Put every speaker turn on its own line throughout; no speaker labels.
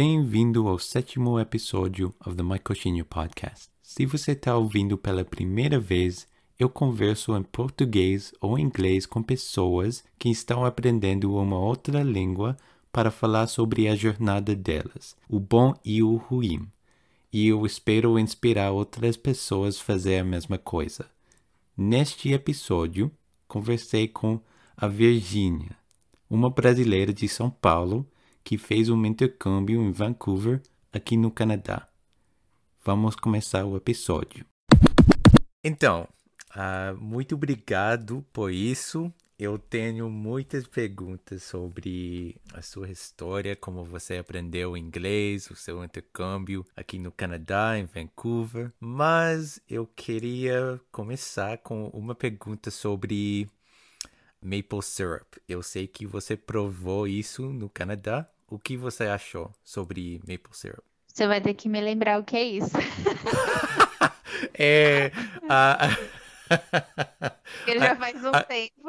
Bem-vindo ao sétimo episódio of the My Coxinha Podcast. Se você está ouvindo pela primeira vez, eu converso em português ou inglês com pessoas que estão aprendendo uma outra língua para falar sobre a jornada delas, o bom e o ruim. E eu espero inspirar outras pessoas a fazer a mesma coisa. Neste episódio, conversei com a Virgínia, uma brasileira de São Paulo que fez um intercâmbio em Vancouver, aqui no Canadá. Vamos começar o episódio. Então, uh, muito obrigado por isso. Eu tenho muitas perguntas sobre a sua história, como você aprendeu inglês, o seu intercâmbio aqui no Canadá, em Vancouver. Mas eu queria começar com uma pergunta sobre maple syrup. Eu sei que você provou isso no Canadá. O que você achou sobre maple syrup?
Você vai ter que me lembrar o que é isso.
é.
Ele já faz um a, tempo.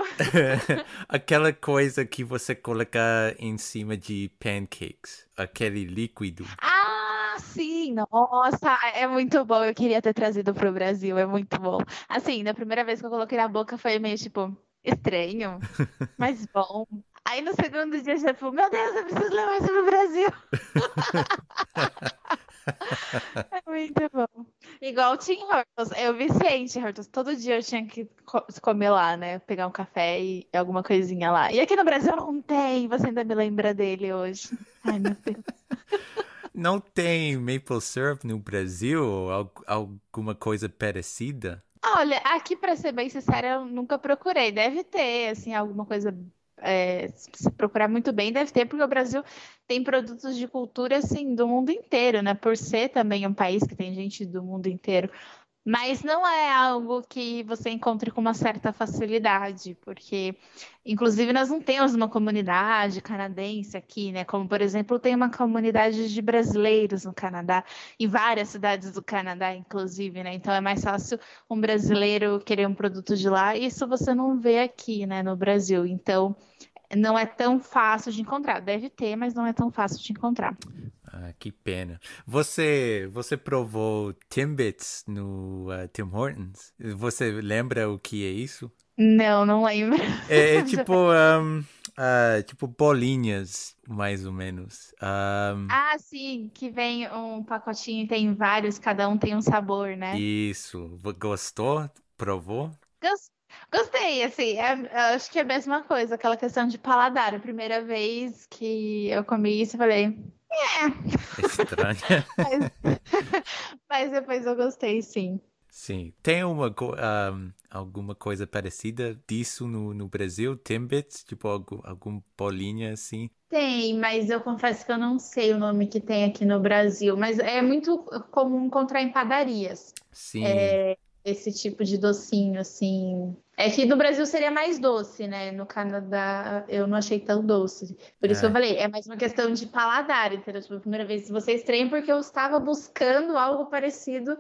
aquela coisa que você coloca em cima de pancakes, aquele líquido.
Ah, sim! Nossa, é muito bom. Eu queria ter trazido para o Brasil, é muito bom. Assim, na primeira vez que eu coloquei na boca foi meio tipo estranho, mas bom. Aí no segundo dia já falou, meu Deus, eu preciso levar isso pro Brasil. é muito bom. Igual Tim Hortons. Eu viciei em Tim Hortons. Todo dia eu tinha que comer lá, né? Pegar um café e alguma coisinha lá. E aqui no Brasil não tem. Você ainda me lembra dele hoje. Ai, meu Deus.
Não tem maple syrup no Brasil? Alguma coisa parecida?
Olha, aqui, para ser bem sincera, eu nunca procurei. Deve ter, assim, alguma coisa. É, se procurar muito bem, deve ter, porque o Brasil tem produtos de cultura, assim, do mundo inteiro, né? Por ser também um país que tem gente do mundo inteiro. Mas não é algo que você encontre com uma certa facilidade, porque, inclusive, nós não temos uma comunidade canadense aqui, né? Como, por exemplo, tem uma comunidade de brasileiros no Canadá, em várias cidades do Canadá, inclusive, né? Então é mais fácil um brasileiro querer um produto de lá, e isso você não vê aqui, né, no Brasil. Então, não é tão fácil de encontrar. Deve ter, mas não é tão fácil de encontrar.
Ah, que pena. Você você provou Timbits no uh, Tim Hortons? Você lembra o que é isso?
Não, não lembro.
É, é tipo um, uh, tipo bolinhas, mais ou menos. Um...
Ah, sim, que vem um pacotinho e tem vários, cada um tem um sabor, né?
Isso. Gostou? Provou?
Gostei. Gostei, assim, é, acho que é a mesma coisa, aquela questão de paladar. A primeira vez que eu comi isso, eu falei,
é. Estranho.
mas, mas depois eu gostei, sim.
Sim. Tem uma, um, alguma coisa parecida disso no, no Brasil? Timbits? Tipo, algum, algum bolinha assim?
Tem, mas eu confesso que eu não sei o nome que tem aqui no Brasil. Mas é muito comum encontrar em padarias.
Sim.
É, esse tipo de docinho, assim. É que no Brasil seria mais doce, né? No Canadá eu não achei tão doce. Por isso é. que eu falei, é mais uma questão de paladar, entendeu? Tipo, a primeira vez você estranha porque eu estava buscando algo parecido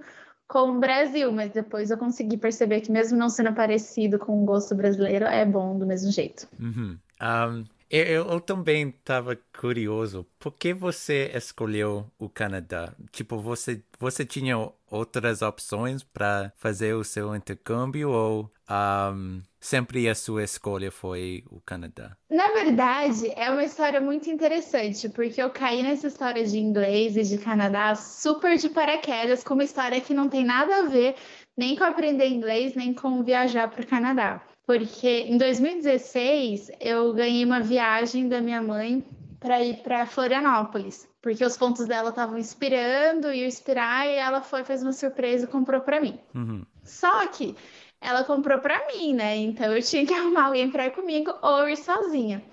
com o Brasil, mas depois eu consegui perceber que mesmo não sendo parecido com o gosto brasileiro, é bom do mesmo jeito.
Uhum. Um, eu, eu, também estava curioso. Por que você escolheu o Canadá? Tipo, você, você tinha outras opções para fazer o seu intercâmbio ou um, sempre a sua escolha foi o Canadá?
Na verdade, é uma história muito interessante, porque eu caí nessa história de inglês e de Canadá super de paraquedas, com uma história que não tem nada a ver nem com aprender inglês, nem com viajar para o Canadá porque em 2016 eu ganhei uma viagem da minha mãe para ir para Florianópolis, porque os pontos dela estavam inspirando e eu inspirar e ela foi fez uma surpresa e comprou para mim.
Uhum.
Só que ela comprou para mim, né? Então eu tinha que arrumar alguém para ir comigo ou ir sozinha.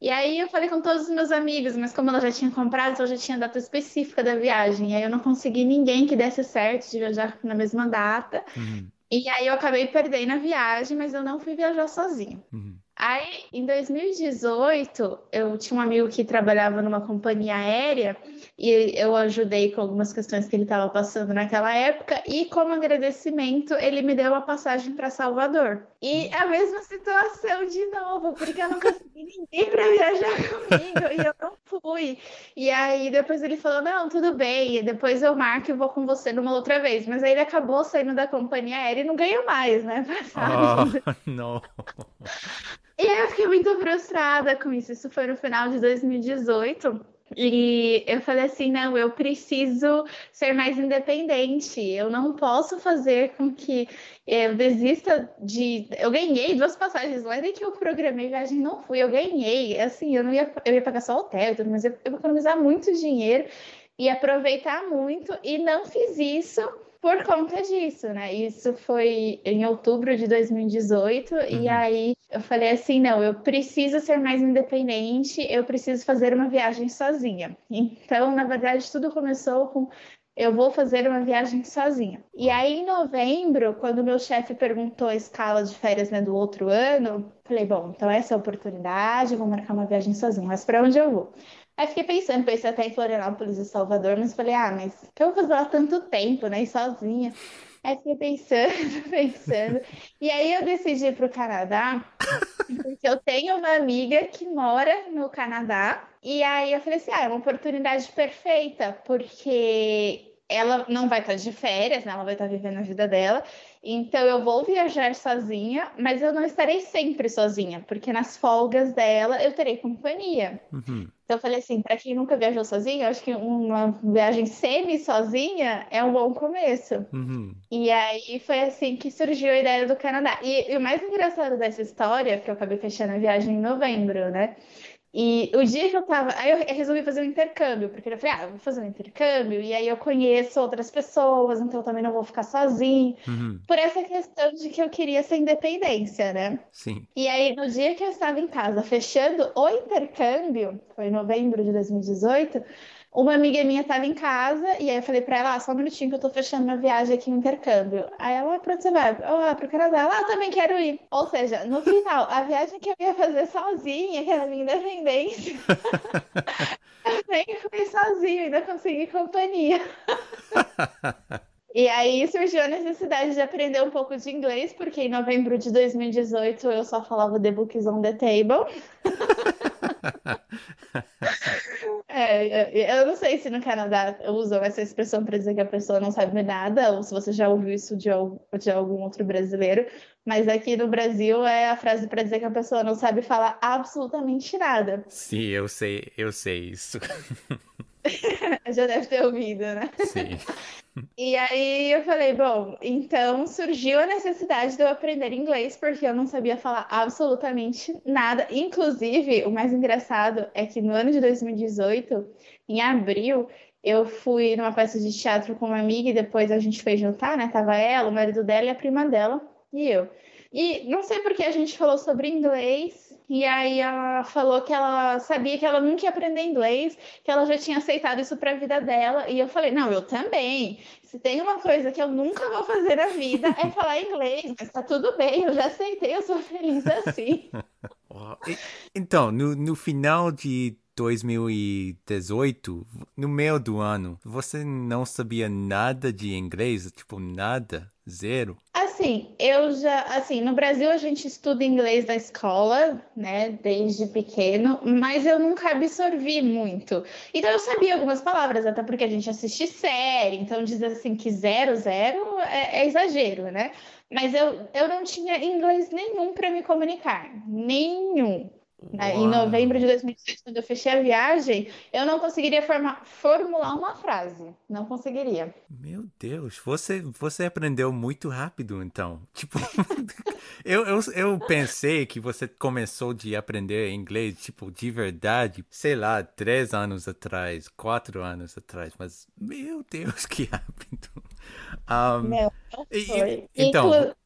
E aí eu falei com todos os meus amigos, mas como ela já tinha comprado, então já tinha data específica da viagem. E aí eu não consegui ninguém que desse certo de viajar na mesma data.
Uhum.
E aí eu acabei perdendo a viagem, mas eu não fui viajar sozinha.
Uhum.
Aí, em 2018, eu tinha um amigo que trabalhava numa companhia aérea e eu ajudei com algumas questões que ele estava passando naquela época. E, como agradecimento, ele me deu uma passagem para Salvador. E a mesma situação de novo, porque eu não consegui ninguém para viajar comigo e eu não fui. E aí, depois ele falou: Não, tudo bem, depois eu marco e vou com você numa outra vez. Mas aí ele acabou saindo da companhia aérea e não ganhou mais, né?
Oh, não.
E eu fiquei muito frustrada com isso. Isso foi no final de 2018. E eu falei assim: não, eu preciso ser mais independente. Eu não posso fazer com que eu desista de. Eu ganhei duas passagens lá, nem que eu programei viagem, não fui. Eu ganhei. Assim, eu não ia, eu ia pagar só hotel, mas eu, eu ia economizar muito dinheiro e aproveitar muito. E não fiz isso por conta disso, né? Isso foi em outubro de 2018, uhum. e aí eu falei assim: não, eu preciso ser mais independente, eu preciso fazer uma viagem sozinha. Então, na verdade, tudo começou com eu vou fazer uma viagem sozinha. E aí, em novembro, quando meu chefe perguntou a escala de férias né, do outro ano, falei: bom, então essa é a oportunidade, vou marcar uma viagem sozinha, mas para onde eu vou? Aí fiquei pensando, pensei até em Florianópolis e Salvador, mas falei, ah, mas eu vou fazer lá tanto tempo, né? Sozinha. Aí fiquei pensando, pensando. E aí eu decidi ir para o Canadá, porque eu tenho uma amiga que mora no Canadá. E aí eu falei assim, ah, é uma oportunidade perfeita, porque ela não vai estar de férias, né? Ela vai estar vivendo a vida dela. Então eu vou viajar sozinha, mas eu não estarei sempre sozinha, porque nas folgas dela eu terei companhia. Uhum. Então eu falei assim, para quem nunca viajou sozinho, eu acho que uma viagem semi sozinha é um bom começo. Uhum. E aí foi assim que surgiu a ideia do Canadá. E, e o mais engraçado dessa história, que eu acabei fechando a viagem em novembro, né? E o dia que eu tava. Aí eu resolvi fazer um intercâmbio, porque eu falei, ah, vou fazer um intercâmbio, e aí eu conheço outras pessoas, então eu também não vou ficar sozinho. Uhum. Por essa questão de que eu queria essa independência, né?
Sim.
E aí, no dia que eu estava em casa fechando o intercâmbio, foi em novembro de 2018, uma amiga minha estava em casa e aí eu falei para ela, ah, só um minutinho que eu tô fechando uma viagem aqui no intercâmbio. Aí ela, pra onde você vai? Ah, pro Canadá. Ela, ah, também quero ir. Ou seja, no final, a viagem que eu ia fazer sozinha, que era minha independência, eu nem fui sozinha, ainda consegui companhia. E aí surgiu a necessidade de aprender um pouco de inglês, porque em novembro de 2018 eu só falava The Books on the Table. É, é, eu não sei se no Canadá usam essa expressão para dizer que a pessoa não sabe nada, ou se você já ouviu isso de, de algum outro brasileiro, mas aqui no Brasil é a frase para dizer que a pessoa não sabe falar absolutamente nada.
Sim, eu sei, eu sei isso.
Já deve ter ouvido, né?
Sim.
E aí eu falei, bom, então surgiu a necessidade de eu aprender inglês, porque eu não sabia falar absolutamente nada. Inclusive, o mais engraçado é que no ano de 2018, em abril, eu fui numa peça de teatro com uma amiga e depois a gente foi jantar, né? Tava ela, o marido dela e a prima dela e eu. E não sei porque a gente falou sobre inglês e aí ela falou que ela sabia que ela nunca ia aprender inglês, que ela já tinha aceitado isso para a vida dela. E eu falei: "Não, eu também. Se tem uma coisa que eu nunca vou fazer na vida é falar inglês, mas tá tudo bem, eu já aceitei, eu sou feliz assim".
Então, no, no final de 2018, no meio do ano, você não sabia nada de inglês? Tipo, nada? Zero?
Assim, eu já, assim, no Brasil a gente estuda inglês na escola, né, desde pequeno, mas eu nunca absorvi muito. Então eu sabia algumas palavras, até porque a gente assiste série, então dizer assim que zero, zero é, é exagero, né? Mas eu, eu não tinha inglês nenhum para me comunicar, nenhum. Né? Em novembro de 2018, quando eu fechei a viagem, eu não conseguiria formar, formular uma frase. Não conseguiria.
Meu Deus, você, você aprendeu muito rápido, então. Tipo, eu, eu, eu pensei que você começou de aprender inglês, tipo, de verdade, sei lá, três anos atrás, quatro anos atrás, mas, meu Deus, que rápido.
Um, não, não foi.
E, então. Inclu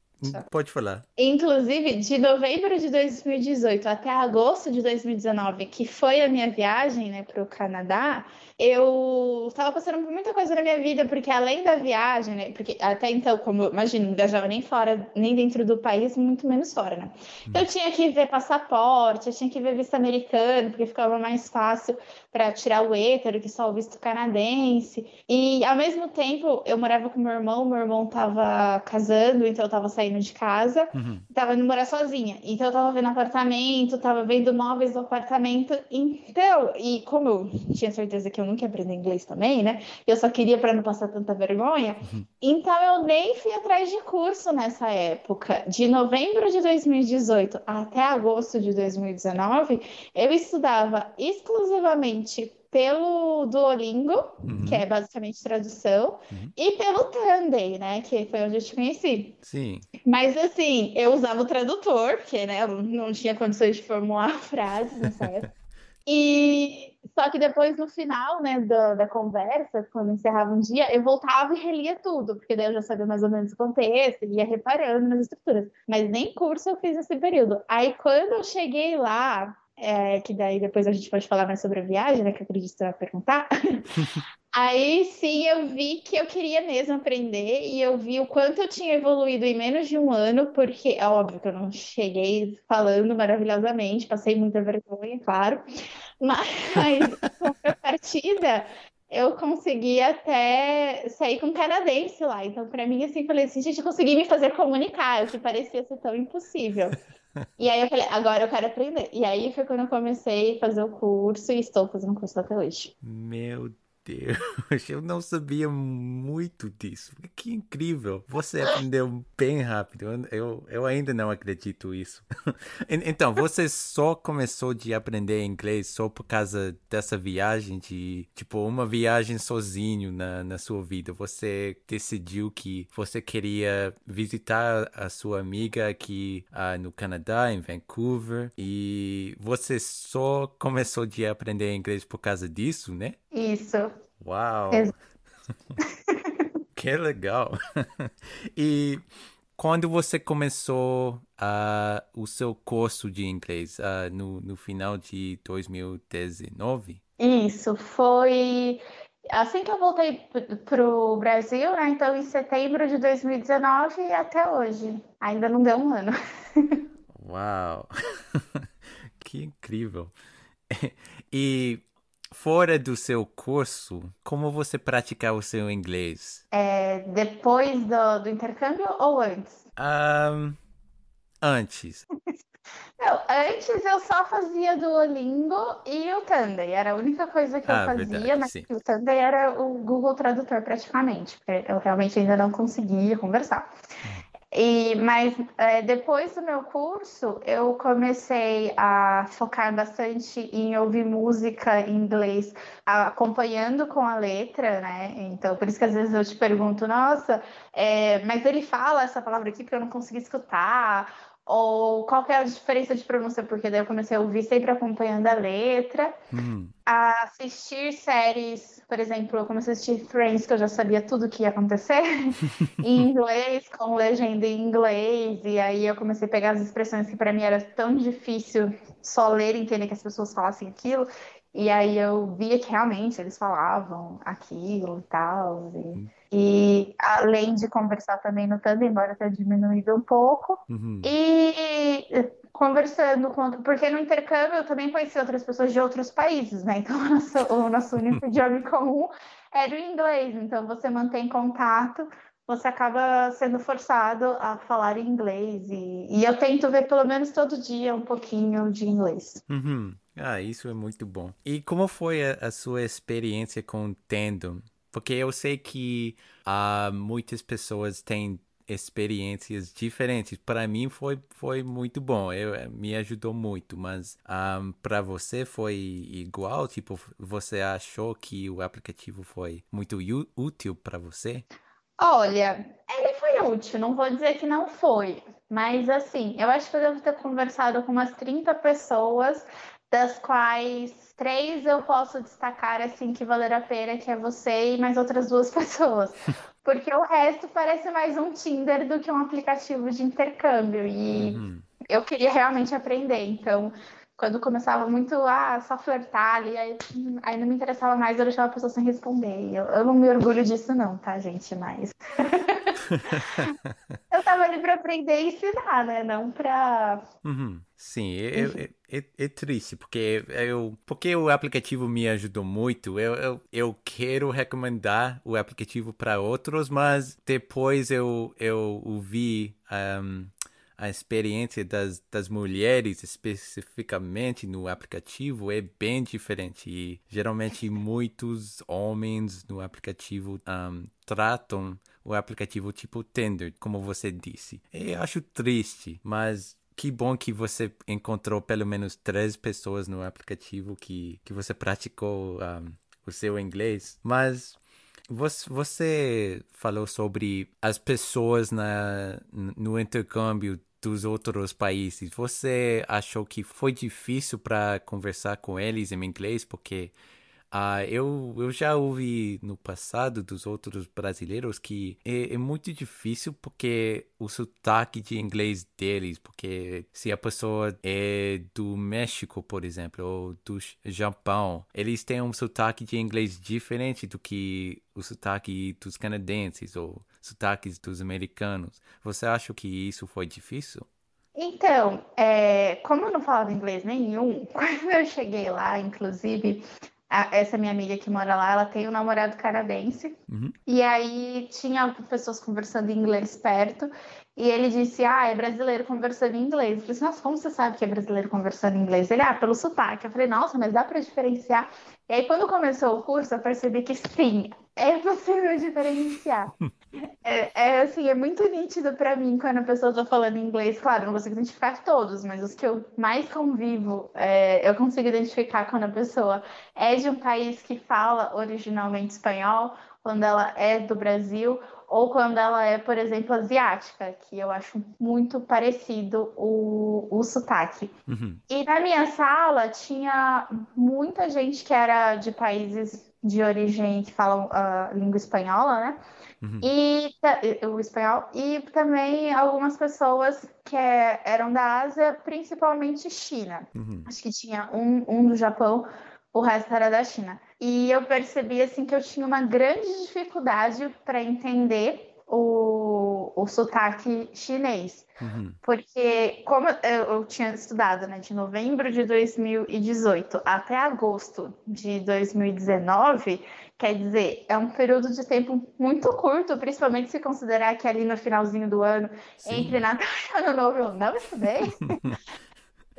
Pode falar.
Inclusive, de novembro de 2018 até agosto de 2019, que foi a minha viagem né, para o Canadá, eu estava passando por muita coisa na minha vida, porque além da viagem, né? Porque até então, como imagina, não viajava nem fora, nem dentro do país, muito menos fora, né? Então eu tinha que ver passaporte, eu tinha que ver visto americano, porque ficava mais fácil para tirar o hétero que só o visto canadense. E ao mesmo tempo, eu morava com meu irmão, meu irmão estava casando, então eu estava saindo de casa, uhum. tava indo morar sozinha. Então eu estava vendo apartamento, estava vendo móveis do apartamento. Então, e como eu tinha certeza que eu nunca ia aprender inglês também, né? Eu só queria para não passar tanta vergonha. Uhum. Então eu nem fui atrás de curso nessa época. De novembro de 2018 até agosto de 2019, eu estudava exclusivamente pelo Duolingo, uhum. que é basicamente tradução, uhum. e pelo Tanday, né, que foi onde eu te conheci.
Sim.
Mas assim, eu usava o tradutor, porque né, eu não tinha condições de formular frases nessa época. E só que depois, no final, né, da, da conversa, quando encerrava um dia, eu voltava e relia tudo, porque daí eu já sabia mais ou menos o contexto, ia reparando nas estruturas. Mas nem curso eu fiz nesse período. Aí, quando eu cheguei lá, é, que daí depois a gente pode falar mais sobre a viagem, né, que eu acredito que você vai perguntar. Aí sim eu vi que eu queria mesmo aprender e eu vi o quanto eu tinha evoluído em menos de um ano, porque é óbvio que eu não cheguei falando maravilhosamente, passei muita vergonha, claro, mas com a partida eu consegui até sair com canadense lá. Então, para mim, assim, falei assim, gente, consegui me fazer comunicar, o que parecia ser tão impossível. E aí eu falei, agora eu quero aprender. E aí foi quando eu comecei a fazer o curso e estou fazendo o curso até hoje.
Meu Deus, eu não sabia muito disso. Que incrível. Você aprendeu bem rápido. Eu, eu ainda não acredito isso. Então, você só começou de aprender inglês só por causa dessa viagem de, tipo, uma viagem sozinho na, na sua vida. Você decidiu que você queria visitar a sua amiga aqui uh, no Canadá, em Vancouver, e você só começou de aprender inglês por causa disso, né?
Isso.
Uau! que legal! e quando você começou uh, o seu curso de inglês? Uh, no, no final de 2019?
Isso, foi assim que eu voltei para o Brasil, né? Então, em setembro de 2019 e até hoje. Ainda não deu um ano.
Uau! que incrível! E fora do seu curso, como você pratica o seu inglês?
É, depois do, do intercâmbio ou antes?
Um, antes.
Não, antes eu só fazia Duolingo e o Tanday. Era a única coisa que eu ah, fazia, verdade, mas o Tanday era o Google Tradutor praticamente, porque eu realmente ainda não conseguia conversar. E, mas é, depois do meu curso, eu comecei a focar bastante em ouvir música em inglês, acompanhando com a letra, né? Então, por isso que às vezes eu te pergunto, nossa, é, mas ele fala essa palavra aqui porque eu não consegui escutar, ou qual é a diferença de pronúncia, porque daí eu comecei a ouvir sempre acompanhando a letra. Uhum. A assistir séries, por exemplo, eu comecei a assistir Friends, que eu já sabia tudo o que ia acontecer, em inglês, com legenda em inglês, e aí eu comecei a pegar as expressões que para mim era tão difícil só ler e entender que as pessoas falassem aquilo, e aí eu via que realmente eles falavam aquilo e tal. E... Uhum. E além de conversar também no Tandem, embora tenha diminuído um pouco. Uhum. E conversando com. Porque no intercâmbio eu também conheci outras pessoas de outros países, né? Então o nosso, o nosso único idioma comum era o inglês. Então você mantém contato, você acaba sendo forçado a falar inglês. E, e eu tento ver pelo menos todo dia um pouquinho de inglês.
Uhum. Ah, isso é muito bom. E como foi a, a sua experiência com o Tandem? Porque eu sei que uh, muitas pessoas têm experiências diferentes. Para mim foi, foi muito bom, eu, eh, me ajudou muito, mas um, ah, para você foi igual? Tipo, você achou que o aplicativo foi muito útil para você?
Olha, ele foi útil, não vou dizer que não foi, mas assim, eu acho que eu devo ter conversado com umas 30 pessoas das quais três eu posso destacar assim que valer a pena, que é você e mais outras duas pessoas. Porque o resto parece mais um Tinder do que um aplicativo de intercâmbio. E uhum. eu queria realmente aprender. Então, quando começava muito a ah, só flertar ali, aí, aí não me interessava mais, eu deixava a pessoa sem responder. Eu, eu não me orgulho disso, não, tá, gente? Mas. eu tava ali pra aprender e ensinar, né? Não pra.
Uhum. Sim, é, é, é, é, triste, porque, eu, porque o aplicativo me ajudou muito. Eu, eu, eu quero recomendar o aplicativo para outros, mas depois eu, eu vi um, a experiência das, das mulheres especificamente no aplicativo é bem diferente e geralmente muitos homens no aplicativo um, tratam o aplicativo tipo Tinder, como você disse. Eu acho triste, mas que bom que você encontrou pelo menos três pessoas no aplicativo que, que você praticou um, o seu inglês. Mas você falou sobre as pessoas na, no intercâmbio dos outros países, você achou que foi difícil para conversar com eles em inglês? Porque uh, eu, eu já ouvi no passado dos outros brasileiros que é, é, muito difícil porque o sotaque de inglês deles, porque se a pessoa é do México, por exemplo, ou do Japão, eles têm um sotaque de inglês diferente do que o sotaque dos canadenses ou sotaques dos americanos. Você acha que isso foi difícil?
Então, é, como eu não falava inglês nenhum, quando eu cheguei lá, inclusive, a, essa minha amiga que mora lá, ela tem um namorado canadense. Uhum. E aí tinha pessoas conversando em inglês perto. E ele disse, ah, é brasileiro conversando em inglês. Eu falei assim, nossa, como você sabe que é brasileiro conversando em inglês? Ele, ah, pelo sotaque. Eu falei, nossa, mas dá para diferenciar? E aí, quando começou o curso, eu percebi que sim, é possível diferenciar. é, é, assim, é muito nítido para mim quando a pessoa está falando inglês. Claro, não consigo identificar todos, mas os que eu mais convivo, é, eu consigo identificar quando a pessoa é de um país que fala originalmente espanhol, quando ela é do Brasil, ou quando ela é, por exemplo, asiática, que eu acho muito parecido o, o sotaque. Uhum. E na minha sala tinha muita gente que era de países de origem que falam a língua espanhola, né? Uhum. E o espanhol, e também algumas pessoas que é, eram da Ásia, principalmente China. Uhum. Acho que tinha um, um do Japão, o resto era da China. E eu percebi assim que eu tinha uma grande dificuldade para entender o, o sotaque chinês. Uhum. Porque, como eu, eu, tinha estudado né, de novembro de 2018 até agosto de 2019, quer dizer, é um período de tempo muito curto, principalmente se considerar que ali no finalzinho do ano, Sim. entre Natal e Ano Novo, eu não estudei.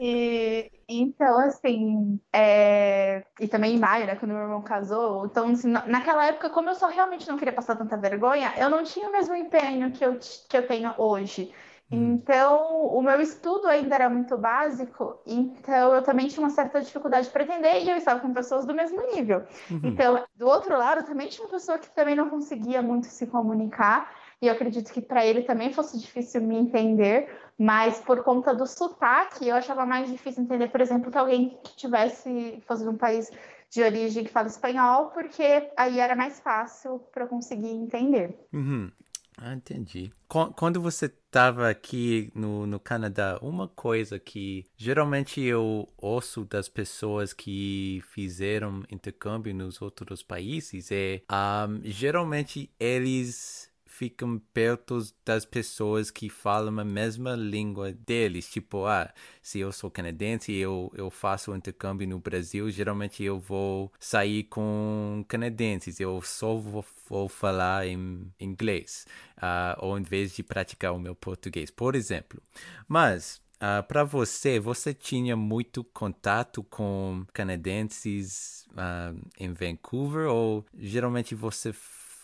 E, então, assim, é... e também em maio, né, quando meu irmão casou. Então, assim, naquela época, como eu só realmente não queria passar tanta vergonha, eu não tinha o mesmo empenho que eu, que eu tenho hoje. Hum. Então, o meu estudo ainda era muito básico, então eu também tinha uma certa dificuldade para entender e eu estava com pessoas do mesmo nível. Uhum. Então, do outro lado, também tinha uma pessoa que também não conseguia muito se comunicar e eu acredito que para ele também fosse difícil me entender, mas por conta do sotaque, eu achava mais difícil entender, por exemplo, que alguém que tivesse, fosse de um país de origem que fala espanhol, porque aí era mais fácil para eu conseguir entender.
Uhum. Ah, entendi. Quando você estava aqui no, no Canadá, uma coisa que geralmente eu ouço das pessoas que fizeram intercâmbio nos outros países é um, geralmente eles ficam perto das pessoas que falam a mesma língua deles. Tipo, ah, se eu sou canadense e eu, eu faço intercâmbio no Brasil, geralmente eu vou sair com canadenses, eu só vou, vou falar em inglês, uh, ou em vez de praticar o meu português, por exemplo. Mas Uh, ah, para você, você tinha muito contato com canadenses uh, em Vancouver ou geralmente você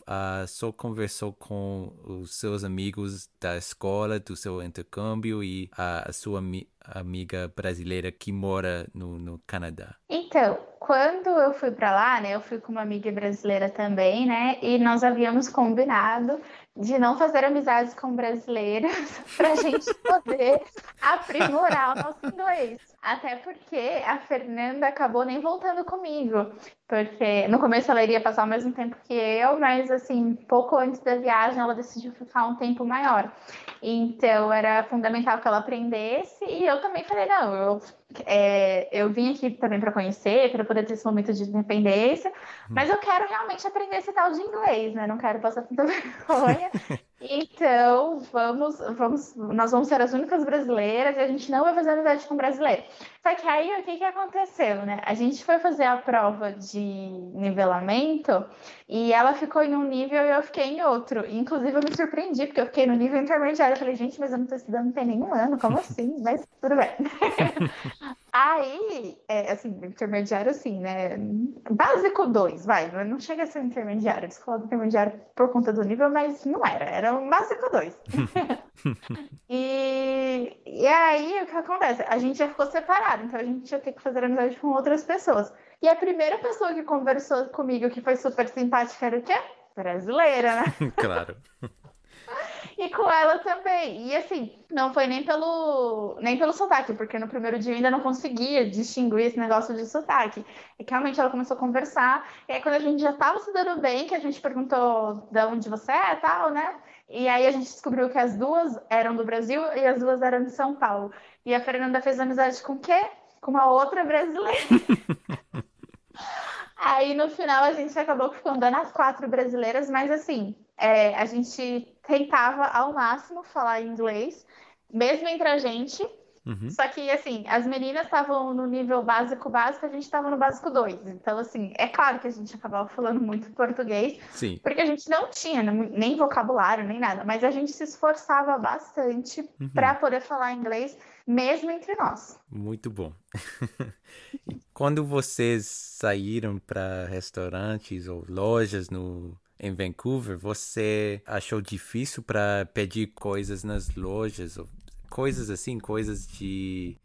uh, só conversou com os seus amigos da escola, do seu intercâmbio e a, a sua ami amiga brasileira que mora no, no Canadá?
Então, quando eu fui para lá, né, eu fui com uma amiga brasileira também, né, e nós havíamos combinado de não fazer amizades com brasileiros para a gente poder aprimorar o nosso inglês. Até porque a Fernanda acabou nem voltando comigo, porque no começo ela iria passar o mesmo tempo que eu, mas assim, pouco antes da viagem ela decidiu ficar um tempo maior. Então era fundamental que ela aprendesse e eu também falei, não, eu é, eu vim aqui também para conhecer, para poder ter esse momento de independência, mas eu quero realmente aprender esse tal de inglês, né? Não quero passar tanta vergonha. Então, vamos, vamos, nós vamos ser as únicas brasileiras e a gente não vai fazer amizade com brasileiro. Só que aí o que, que aconteceu, né? A gente foi fazer a prova de nivelamento e ela ficou em um nível e eu fiquei em outro. Inclusive, eu me surpreendi, porque eu fiquei no nível intermediário. Eu falei, gente, mas eu não estou estudando tem nenhum ano, como assim? Mas tudo bem. Aí, é, assim, intermediário, assim, né? Básico 2, vai. Não chega a ser intermediário. Eles falam intermediário por conta do nível, mas não era. Era um básico 2. e, e aí, o que acontece? A gente já ficou separado, então a gente ia ter que fazer amizade com outras pessoas. E a primeira pessoa que conversou comigo, que foi super simpática, era o quê? Brasileira, né?
claro.
E com ela também. E assim, não foi nem pelo nem pelo sotaque, porque no primeiro dia eu ainda não conseguia distinguir esse negócio de sotaque. E realmente ela começou a conversar. E aí, quando a gente já estava se dando bem, que a gente perguntou de onde você é e tal, né? E aí a gente descobriu que as duas eram do Brasil e as duas eram de São Paulo. E a Fernanda fez amizade com o quê? Com uma outra brasileira. aí no final a gente acabou ficando as quatro brasileiras, mas assim, é, a gente tentava ao máximo falar inglês, mesmo entre a gente. Uhum. Só que, assim, as meninas estavam no nível básico básico, a gente estava no básico 2. Então, assim, é claro que a gente acabava falando muito português,
Sim.
porque a gente não tinha nem vocabulário, nem nada, mas a gente se esforçava bastante uhum. para poder falar inglês, mesmo entre nós.
Muito bom. Quando vocês saíram para restaurantes ou lojas no em Vancouver, você achou difícil para pedir coisas nas lojas, coisas assim, coisas de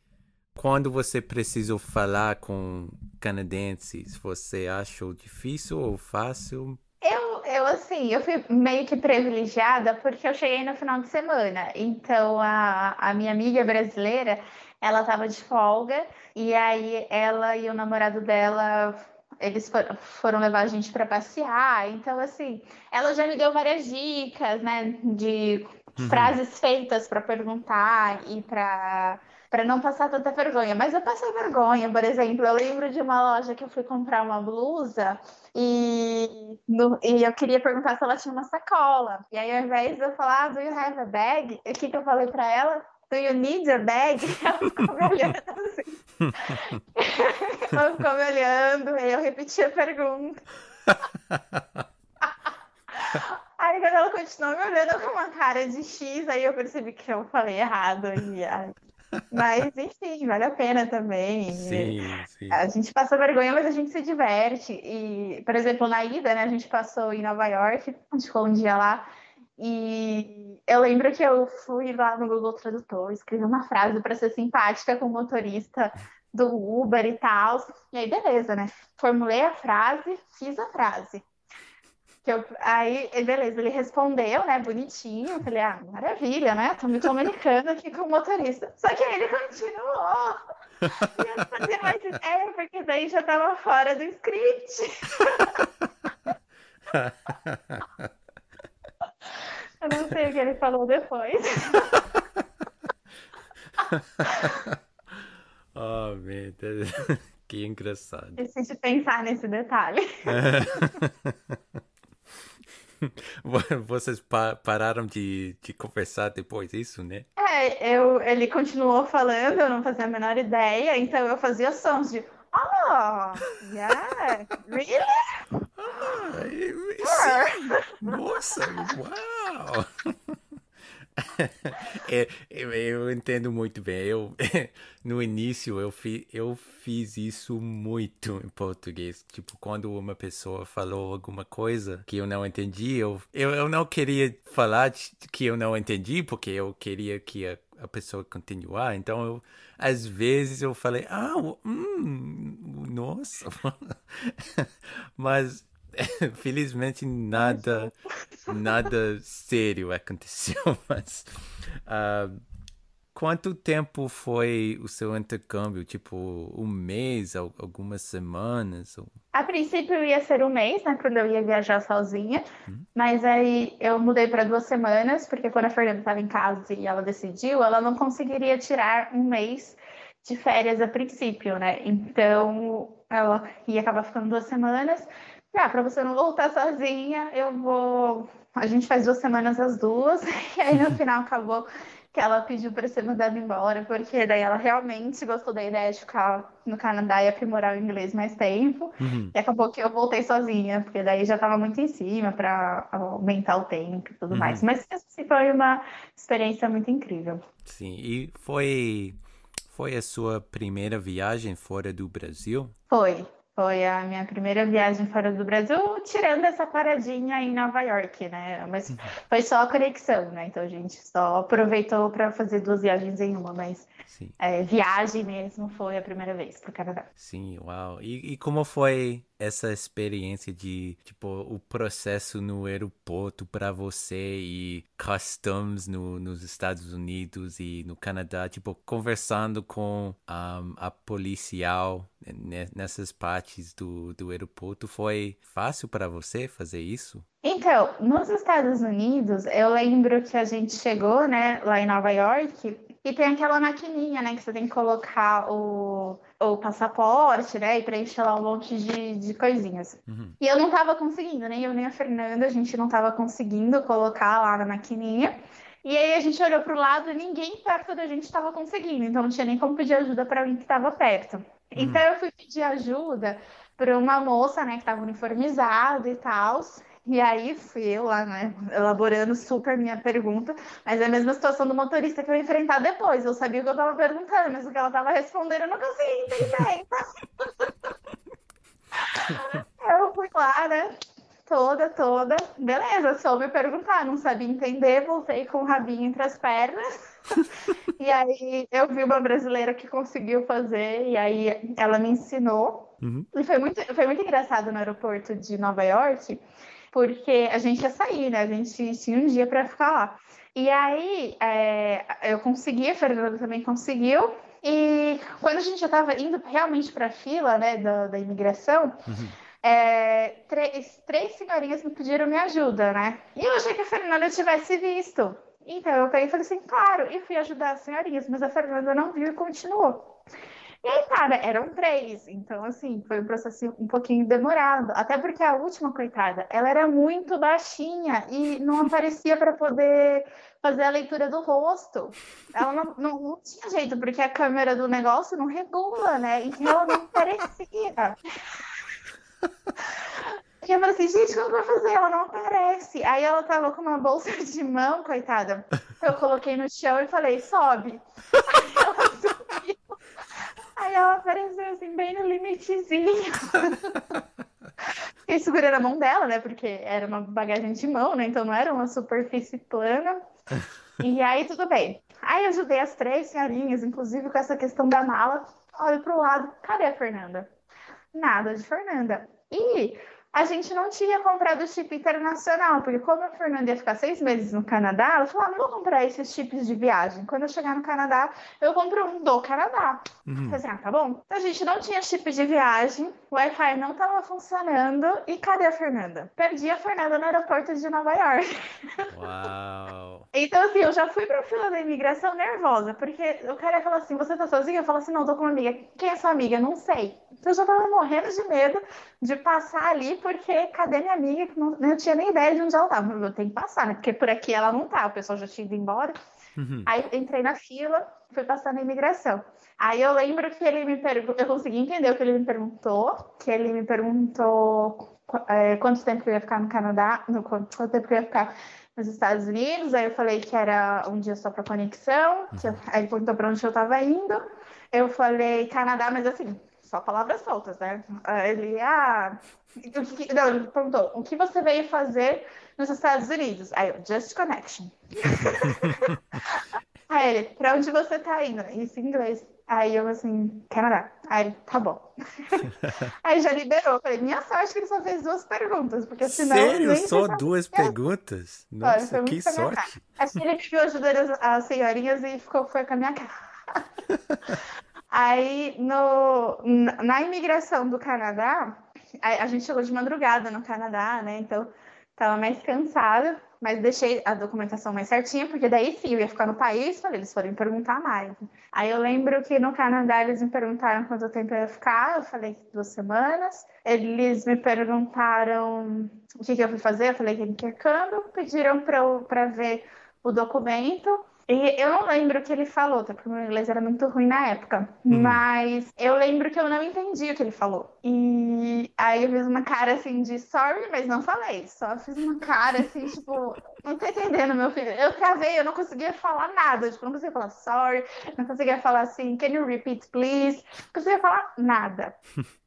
quando você precisou falar com canadenses, você achou difícil ou fácil?
Eu, eu assim, eu fui meio que privilegiada porque eu cheguei no final de semana. Então a, a minha amiga brasileira, ela estava de folga e aí ela e o namorado dela eles foram levar a gente para passear. Então, assim, ela já me deu várias dicas, né, de uhum. frases feitas para perguntar e para para não passar tanta vergonha. Mas eu passei vergonha, por exemplo, eu lembro de uma loja que eu fui comprar uma blusa e, no, e eu queria perguntar se ela tinha uma sacola. E aí, ao invés de eu falar, ah, do you have a bag? O que, que eu falei para ela? Do you need a bag? Ela ficou me olhando assim. Ela ficou me olhando, e eu repeti a pergunta. Aí quando ela continuou me olhando com uma cara de X, aí eu percebi que eu falei errado. E, mas, enfim, vale a pena também.
Sim, sim.
A gente passa vergonha, mas a gente se diverte. E, por exemplo, na ida, né, a gente passou em Nova York, a gente ficou um dia lá. E eu lembro que eu fui lá no Google Tradutor, escrevi uma frase para ser simpática com o motorista do Uber e tal. E aí, beleza, né? Formulei a frase, fiz a frase. Que eu, aí, beleza, ele respondeu, né, bonitinho. Falei, ah, maravilha, né? Tô me comunicando aqui com o motorista. Só que aí ele continuou. E eu fazia mais. É, porque daí já tava fora do script. Eu não sei o que ele falou depois.
oh, meu Deus. Que engraçado.
Preciso pensar nesse detalhe.
Vocês pa pararam de, de conversar depois disso, né?
É, eu, ele continuou falando, eu não fazia a menor ideia, então eu fazia sons de Oh, yeah, really?
Ah, sim. Nossa, uau! É, eu, eu, entendo muito bem. Eu, no início eu, fi, eu fiz isso muito em português. Tipo, quando uma pessoa falou alguma coisa que eu não entendi, eu, eu, eu não queria falar que eu não entendi, porque eu queria que a, a pessoa continuar. Então, eu, às vezes eu falei, ah, hum, nossa. Mas felizmente nada nada sério aconteceu mas uh, quanto tempo foi o seu intercâmbio tipo um mês algumas semanas ou...
a princípio ia ser um mês né quando eu ia viajar sozinha uhum. mas aí eu mudei para duas semanas porque quando a Fernanda estava em casa e ela decidiu ela não conseguiria tirar um mês de férias a princípio, né? Então ela ia acabar ficando duas semanas. Ah, para você não voltar sozinha, eu vou. A gente faz duas semanas as duas, e aí no final acabou que ela pediu para ser mandada embora, porque daí ela realmente gostou da ideia de ficar no Canadá e aprimorar o inglês mais tempo. Uhum. E acabou que eu voltei sozinha, porque daí já estava muito em cima para aumentar o tempo e tudo uhum. mais. Mas assim, foi uma experiência muito incrível.
Sim, e foi foi a sua primeira viagem fora do Brasil?
Foi. Foi a minha primeira viagem fora do Brasil, tirando essa paradinha em Nova York, né? Mas uhum. foi só a conexão, né? Então a gente só aproveitou para fazer duas viagens em uma, mas é, viagem mesmo foi a primeira vez para o Canadá.
Sim, uau. E, e como foi essa experiência de, tipo, o processo no aeroporto para você e customs no, nos Estados Unidos e no Canadá, tipo, conversando com um, a policial nessas partes do, do aeroporto, foi fácil para você fazer isso?
Então, nos Estados Unidos, eu lembro que a gente chegou, né, lá em Nova York, e tem aquela maquininha, né, que você tem que colocar o, o passaporte, né, e preencher lá um monte de, de coisinhas. Uhum. E eu não tava conseguindo, nem eu nem a Fernanda, a gente não tava conseguindo colocar lá na maquininha. E aí a gente olhou para o lado e ninguém perto da gente estava conseguindo, então não tinha nem como pedir ajuda para alguém que estava perto. Uhum. Então eu fui pedir ajuda para uma moça, né, que estava uniformizada e tal. E aí fui eu lá, né, elaborando super minha pergunta, mas é a mesma situação do motorista que eu ia enfrentar depois. Eu sabia o que eu estava perguntando, mas o que ela estava respondendo eu não conseguia entender. eu fui lá, né, toda, toda. Beleza, soube perguntar, não sabia entender, voltei com o rabinho entre as pernas. e aí eu vi uma brasileira que conseguiu fazer, e aí ela me ensinou. Uhum. E foi muito, foi muito engraçado no aeroporto de Nova York, porque a gente ia sair, né? A gente tinha um dia para ficar lá. E aí é, eu consegui, a Fernanda também conseguiu. E quando a gente já estava indo realmente para a fila, né, da, da imigração, uhum. é, três, três senhorinhas me pediram minha ajuda, né? E eu achei que a Fernanda tivesse visto. Então eu peguei e falei assim, claro, e fui ajudar as senhorinhas, mas a Fernanda não viu e continuou. E cara, eram três. Então, assim, foi um processo um pouquinho demorado. Até porque a última, coitada, ela era muito baixinha e não aparecia para poder fazer a leitura do rosto. Ela não, não, não, tinha jeito, porque a câmera do negócio não regula, né? Então ela não aparecia. E eu falei assim, gente, como vai fazer? Ela não aparece. Aí ela tava com uma bolsa de mão, coitada. Eu coloquei no chão e falei, sobe. Aí ela subiu. Aí ela apareceu assim, bem no limitezinho. Fiquei segurando a mão dela, né? Porque era uma bagagem de mão, né? Então não era uma superfície plana. E aí tudo bem. Aí eu ajudei as três senhorinhas, inclusive com essa questão da mala. Olho pro lado, cadê a Fernanda? Nada de Fernanda. E a gente não tinha comprado o chip internacional, porque como a Fernanda ia ficar seis meses no Canadá, ela falou: ah, não vou comprar esses chips de viagem. Quando eu chegar no Canadá, eu compro um do Canadá. Uhum. Falei assim, ah, tá bom. Então, a gente não tinha chip de viagem, o Wi-Fi não estava funcionando. E cadê a Fernanda? Perdi a Fernanda no aeroporto de Nova York. Uau! então, assim, eu já fui pra fila da imigração nervosa, porque o cara falou assim: você tá sozinha? Eu falo assim: não, tô com uma amiga. Quem é sua amiga? Não sei. Então, eu já tava morrendo de medo de passar ali porque cadê minha amiga que não, não tinha nem ideia de onde ela estava? Eu tenho que passar, né? Porque por aqui ela não tá, o pessoal já tinha ido embora. Uhum. Aí entrei na fila, fui passar na imigração. Aí eu lembro que ele me perguntou, eu consegui entender o que ele me perguntou, que ele me perguntou é, quanto tempo eu ia ficar no Canadá, no, quanto tempo eu ia ficar nos Estados Unidos. Aí eu falei que era um dia só para conexão. Uhum. aí ele perguntou para onde eu estava indo. Eu falei Canadá, mas assim, só palavras soltas, né? Ele, ah, não, ele perguntou, o que você veio fazer nos Estados Unidos? Aí eu, Just Connection. Aí ele, pra onde você tá indo? Isso em inglês. Aí eu assim, Canadá. Aí ele, tá bom. Aí já liberou. Falei, minha sorte que ele só fez duas perguntas, porque senão.
Sério? Só duas perguntas? Nossa, Olha, que sorte.
Acho que ele viu ajudando as, as senhorinhas e ficou, foi com a minha cara. Aí, no, na imigração do Canadá, a, a, gente chegou de madrugada no Canadá, né? Então, Tava mais cansada, mas deixei a documentação mais certinha, porque daí sim eu ia ficar no país, falei, eles foram me perguntar mais. Aí eu lembro que no Canadá eles me perguntaram quanto tempo eu ia ficar, eu falei duas semanas. Eles me perguntaram o que, que eu fui fazer, eu falei que intercâmbio, pediram para ver o documento. E eu não lembro o que ele falou, tá? Porque meu inglês era muito ruim na época. Uhum. Mas eu lembro que eu não entendi o que ele falou. E aí eu fiz uma cara assim de sorry, mas não falei. Só fiz uma cara assim, tipo, não tô entendendo, meu filho. Eu travei, eu não conseguia falar nada. Tipo, não conseguia falar sorry, não conseguia falar assim, can you repeat, please? Não conseguia falar nada.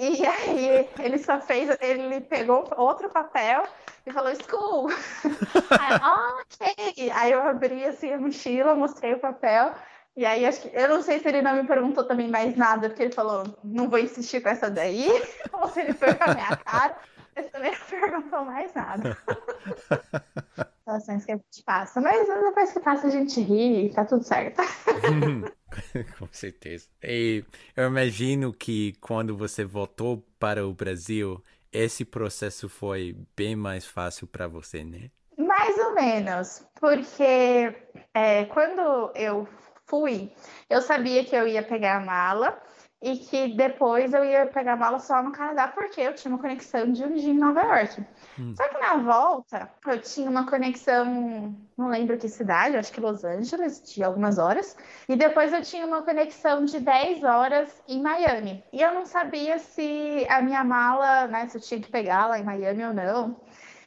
E aí ele só fez, ele pegou outro papel e falou, school. aí, ok. Aí eu abri assim a mochila, mostrei o papel. E aí acho que eu não sei se ele não me perguntou também mais nada, porque ele falou, não vou insistir com essa daí, ou se ele foi com a minha cara. Ele também não perguntou mais nada. Situações que a gente passa, mas depois que passa a gente ri e tá tudo certo.
Com certeza. E eu imagino que quando você voltou para o Brasil, esse processo foi bem mais fácil para você, né?
Mais ou menos, porque é, quando eu fui, eu sabia que eu ia pegar a mala e que depois eu ia pegar mala só no Canadá, porque eu tinha uma conexão de um dia em Nova York. Hum. Só que na volta, eu tinha uma conexão, não lembro que cidade, acho que Los Angeles, de algumas horas, e depois eu tinha uma conexão de 10 horas em Miami. E eu não sabia se a minha mala, né, se eu tinha que pegar lá em Miami ou não.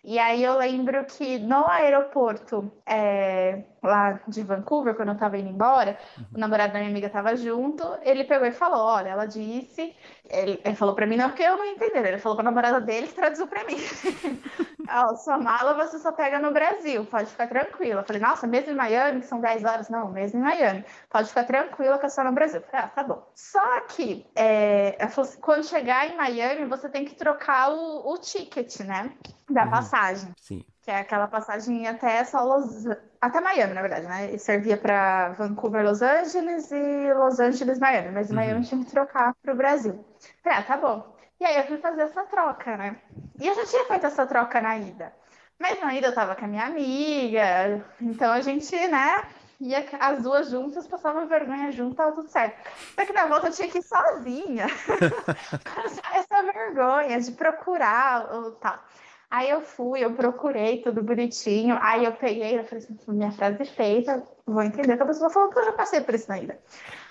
E aí eu lembro que no aeroporto é, lá de Vancouver, quando eu tava indo embora, uhum. o namorado da minha amiga tava junto, ele pegou e falou, olha, ela disse, ele, ele falou pra mim, não porque eu não entendi, ele falou pra namorada dele que traduziu pra mim. Ó, sua mala você só pega no Brasil, pode ficar tranquila. Eu falei, nossa, mesmo em Miami, que são 10 horas? Não, mesmo em Miami. Pode ficar tranquila que é só no Brasil. Eu falei, ah, tá bom. Só que, é, assim, quando chegar em Miami, você tem que trocar o, o ticket, né? Da uhum. passagem.
Sim.
Que é aquela passagem até só Los... até Miami, na verdade, né? E servia para Vancouver, Los Angeles e Los Angeles, Miami. Mas uhum. Miami tinha que trocar para o Brasil. Falei, ah, tá bom. E aí eu fui fazer essa troca, né? E eu já tinha feito essa troca na ida. Mas na ida eu tava com a minha amiga, então a gente, né, ia as duas juntas, passava vergonha junto, tava tudo certo. Só que na volta eu tinha que ir sozinha. essa vergonha de procurar o tal. Aí eu fui, eu procurei tudo bonitinho. Aí eu peguei, eu falei assim, minha frase feita, vou entender que a pessoa falou que eu já passei por isso ainda.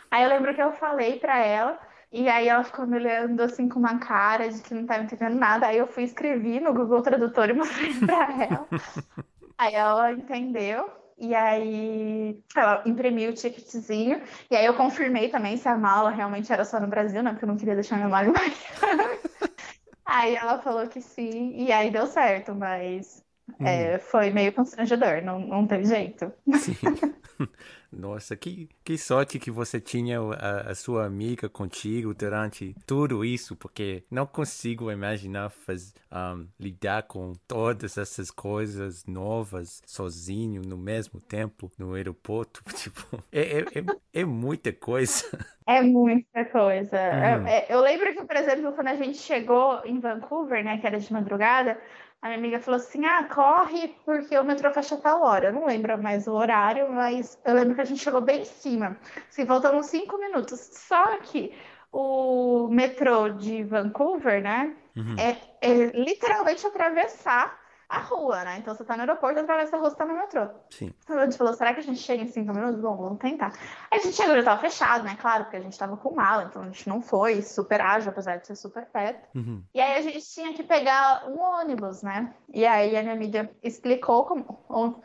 Aí eu lembro que eu falei para ela, e aí ela ficou me olhando assim com uma cara de que não estava entendendo nada. Aí eu fui escrever no Google Tradutor e mostrei para ela. aí ela entendeu. E aí ela imprimiu o ticketzinho. E aí eu confirmei também se a mala realmente era só no Brasil, né? Porque eu não queria deixar minha mala em Aí ela falou que sim, e aí deu certo, mas hum. é, foi meio constrangedor, não, não teve jeito.
Sim. Nossa, que, que sorte que você tinha a, a, sua amiga contigo durante tudo isso, porque não consigo imaginar faz, um, lidar com todas essas coisas novas sozinho no mesmo tempo no aeroporto. Tipo, é, é, é, é muita coisa.
É muita coisa. Uhum. É, eu lembro que, por exemplo, quando a gente chegou em Vancouver, né, que era de madrugada, a minha amiga falou assim: ah, corre porque o metrô fecha tal hora. Eu não lembro mais o horário, mas eu lembro que a gente chegou bem em cima. Assim, faltando cinco minutos. Só que o metrô de Vancouver, né? Uhum. É, é literalmente atravessar a rua, né? Então você tá no aeroporto, atravessa a rua, você tá no metrô.
Sim.
Então a gente falou, será que a gente chega em cinco minutos? Bom, vamos tentar. Aí a gente chegou, já tava fechado, né? Claro, porque a gente tava com mala, então a gente não foi super ágil, apesar de ser super perto. Uhum. E aí a gente tinha que pegar um ônibus, né? E aí a minha amiga explicou como,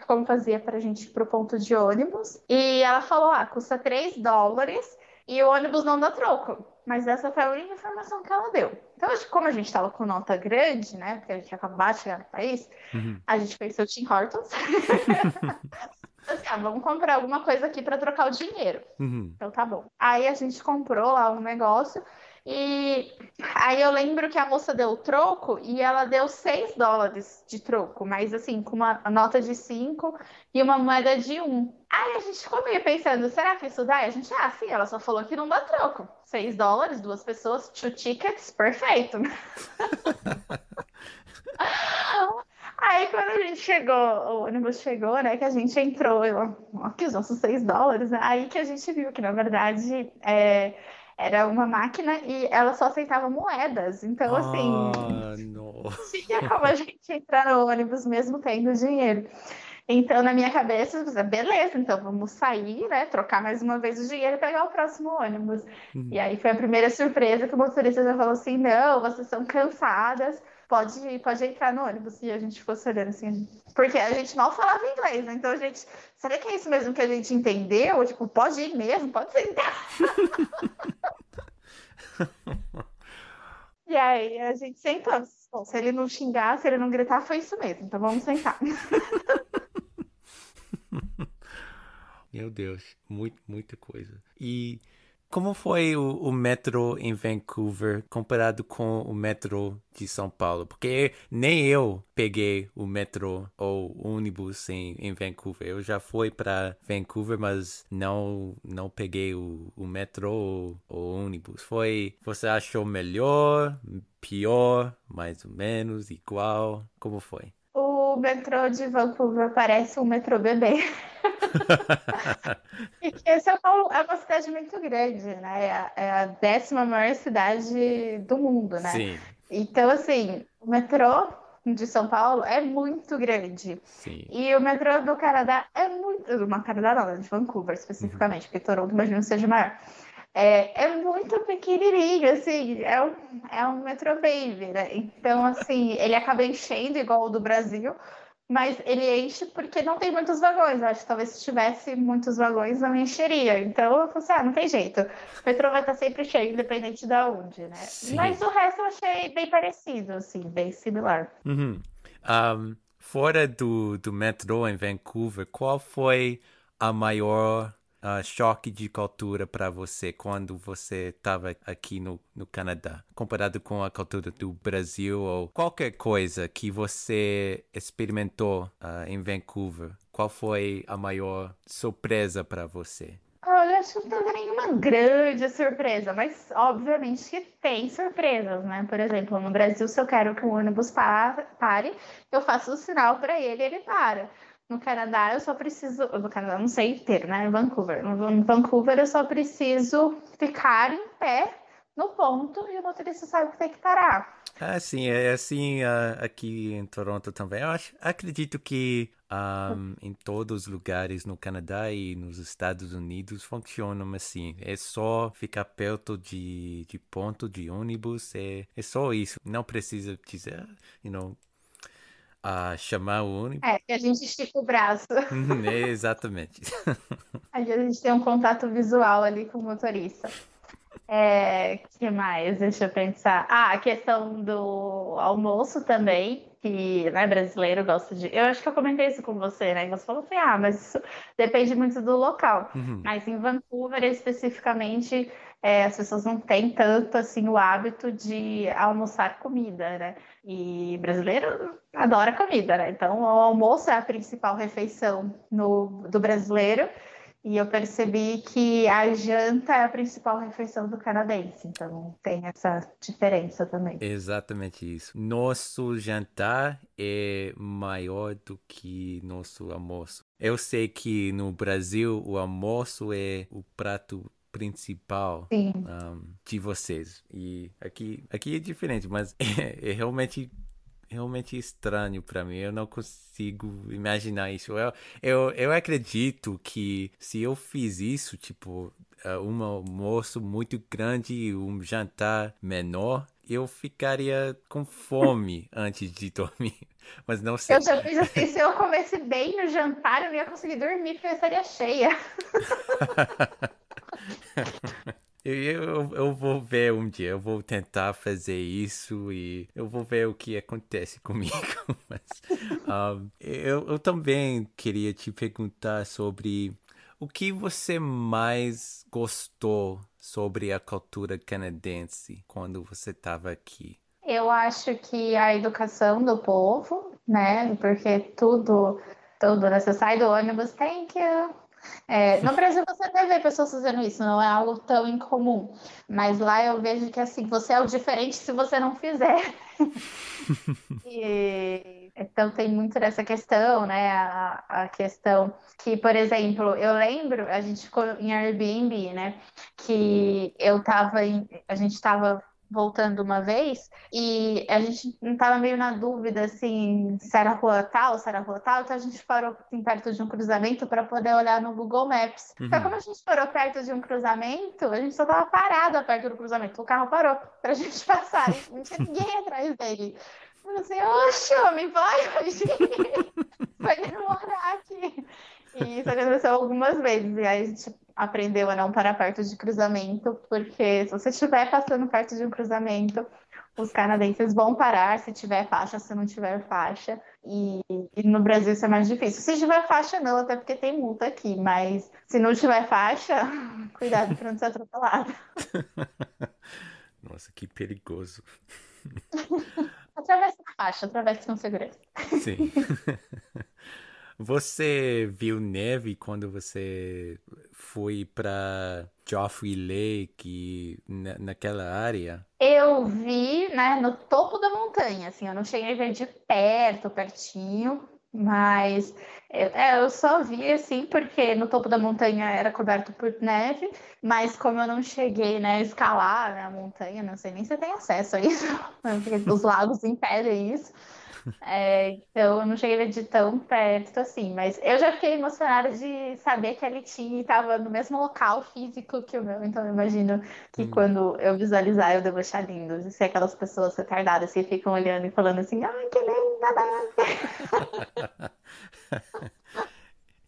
como fazia pra gente ir pro ponto de ônibus. E ela falou, ah, custa 3 dólares e o ônibus não dá troco. Mas essa foi a única informação que ela deu. Então, como a gente estava com nota grande, né? Porque a gente acabou de chegar no país, uhum. a gente conheceu o Tim Hortons. assim, ah, vamos comprar alguma coisa aqui para trocar o dinheiro. Uhum. Então tá bom. Aí a gente comprou lá um negócio e aí eu lembro que a moça deu o troco e ela deu 6 dólares de troco, mas assim, com uma nota de 5 e uma moeda de 1. Aí a gente ficou meio pensando, será que isso dá? E a gente, ah, sim, ela só falou que não dá troco. 6 dólares, duas pessoas, two tickets, perfeito. a gente chegou, o ônibus chegou, né? Que a gente entrou, aqui os nossos seis dólares, né? Aí que a gente viu que, na verdade, é, era uma máquina e ela só aceitava moedas. Então, assim,
Ah, nossa.
tinha como a gente entrar no ônibus mesmo tendo dinheiro. Então, na minha cabeça, beleza, então vamos sair, né? Trocar mais uma vez o dinheiro e pegar o próximo ônibus.
Uhum.
E aí foi a primeira surpresa que o motorista já falou assim: não, vocês são cansadas, pode, pode entrar no ônibus. E a gente ficou se olhando assim, porque a gente mal falava inglês, né? Então a gente, será que é isso mesmo que a gente entendeu? Tipo, pode ir mesmo, pode sentar. E aí a gente sentou. Bom, se ele não xingar, se ele não gritar, foi isso mesmo. Então vamos sentar.
Meu Deus, muito, muita coisa. E como foi o, o metrô em Vancouver comparado com o metrô de São Paulo? Porque nem eu peguei o metrô ou ônibus em, em Vancouver. Eu já fui para Vancouver, mas não não peguei o, o metrô ou, ou ônibus. Foi, você achou melhor, pior, mais ou menos, igual? Como foi?
O metrô de Vancouver parece um metrô bebê. Porque São Paulo é uma cidade muito grande, né? É a, é a décima maior cidade do mundo, né?
Sim,
Então, assim, o metrô de São Paulo é muito grande.
sim.
E o metrô do Canadá é muito. Do Canadá não, né? de Vancouver especificamente, porque Toronto imagino seja maior. É, é muito pequenininho, assim, é um, é um metrô baby, né? Então, assim, ele acaba enchendo igual o do Brasil, mas ele enche porque não tem muitos vagões. Eu acho que talvez se tivesse muitos vagões não encheria. Então, eu falei assim, ah, não tem jeito. O metrô vai estar sempre cheio, independente de onde, né?
Sim.
Mas o resto eu achei bem parecido, assim, bem similar.
Uhum. Um, fora do, do metrô em Vancouver, qual foi a maior ah, choque de cultura para você quando você estava aqui no, no Canadá, comparado com a cultura do Brasil ou qualquer coisa que você experimentou ah, em Vancouver? Qual foi a maior surpresa para você?
Olha, acho que não teve nenhuma grande surpresa, mas obviamente que tem surpresas, né? Por exemplo, no Brasil, se eu quero que o ônibus pa- pare, eu faço o sinal para ele e ele para. No Canadá, eu só preciso. No Canadá, não sei inteiro, né? Em Vancouver. No Vancouver, eu só preciso ficar em pé no ponto e o motorista sabe que tem que parar.
Ah, sim, é assim ah, aqui em Toronto também. Eu acho, acredito que ahm, em todos os lugares no Canadá e nos Estados Unidos funcionam assim. É só ficar perto de, de ponto de ônibus, é, é só isso. Não precisa dizer, ah, you know, ah, chamar o ônibus.
É, e a gente estica o braço.
É exatamente.
A gente tem um contato visual ali com o motorista. É, que mais? Deixa eu pensar. Ah, a questão do almoço também, que né, brasileiro gosta de. Eu acho que eu comentei isso com você, né? E você falou assim: ah, mas isso depende muito do local.
Uhum.
Mas em Vancouver, especificamente, é, as pessoas não têm tanto assim o hábito de almoçar comida, né? E brasileiro adora comida, né? Então, o almoço é a principal refeição no, do brasileiro. E eu percebi que a janta é a principal refeição do canadense. Então, tem essa diferença também.
Exatamente isso. Nosso jantar é maior do que nosso almoço. Eu sei que no Brasil o almoço é o prato principal um, de vocês. E aqui, aqui é diferente, mas é, é realmente realmente estranho para mim. Eu não consigo imaginar isso. Eu, eu, eu acredito que se eu fiz isso, tipo, uh, um almoço muito grande e um jantar menor, eu ficaria com fome antes de dormir. Mas não sei.
Eu já fiz assim, se eu comesse bem no jantar, eu não ia conseguir dormir, porque eu estaria cheia.
Eu, eu, eu vou ver um dia, eu vou tentar fazer isso e eu vou ver o que acontece comigo. Mas, um, eu, eu também queria te perguntar sobre o que você mais gostou sobre a cultura canadense quando você estava aqui.
Eu acho que a educação do povo, né? Porque tudo, tudo, né? Você sai do ônibus, tem que. É, no Brasil você até vê pessoas fazendo isso, não é algo tão incomum. Mas lá eu vejo que assim, você é o diferente se você não fizer. E Então tem muito dessa questão, né? A, a questão que, por exemplo, eu lembro, a gente ficou em Airbnb, né? Que eu tava em, a gente estava voltando uma vez e a gente não estava meio na dúvida assim se era rua tal, se era rua tal, então a gente parou assim, perto de um cruzamento para poder olhar no Google Maps. Uhum. Então, como a gente parou perto de um cruzamento, a gente só estava parado perto do cruzamento. O carro parou para a gente passar, e não tinha ninguém atrás dele. Eu falei assim, oxe, homem, vai hoje. Vai demorar aqui. E isso aconteceu algumas vezes. E aí a gente aprendeu a não parar perto de cruzamento, porque se você estiver passando perto de um cruzamento, os canadenses vão parar se tiver faixa, se não tiver faixa. E, e, no Brasil isso é mais difícil. Se tiver faixa, não, até porque tem multa aqui. Mas se não tiver faixa, cuidado para não ser atropelado.
Nossa, que perigoso.
atravessa a faixa, atravessa com segurança.
Sim. Você viu neve quando você foi para Joffrey Lake, na, naquela área?
Eu vi, né, no topo da montanha, assim, eu não cheguei a ver de perto, pertinho, mas é, eu só vi assim porque no topo da montanha era coberto por neve, mas como eu não cheguei né, a escalar a montanha, não sei nem se tem acesso a isso, porque os lagos impedem isso. É, então eu não cheguei a ver de tão perto assim, mas eu já fiquei emocionada de saber que a Litinha estava no mesmo local físico que o meu, então eu imagino que hum. quando eu visualizar eu devo achar lindo. E ser aquelas pessoas retardadas que ficam olhando e falando assim, ai que linda!